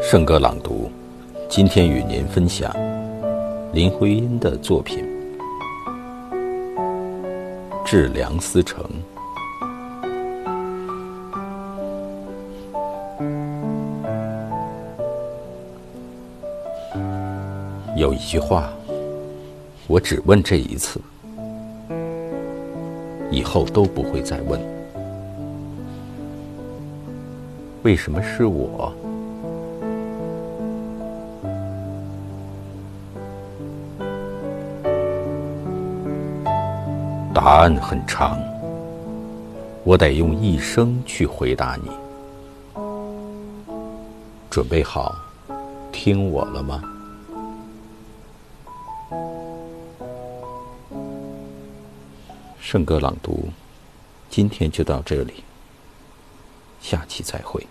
圣歌朗读，今天与您分享林徽因的作品《致梁思成》。有一句话，我只问这一次，以后都不会再问。为什么是我？答案很长，我得用一生去回答你。准备好听我了吗？圣歌朗读，今天就到这里，下期再会。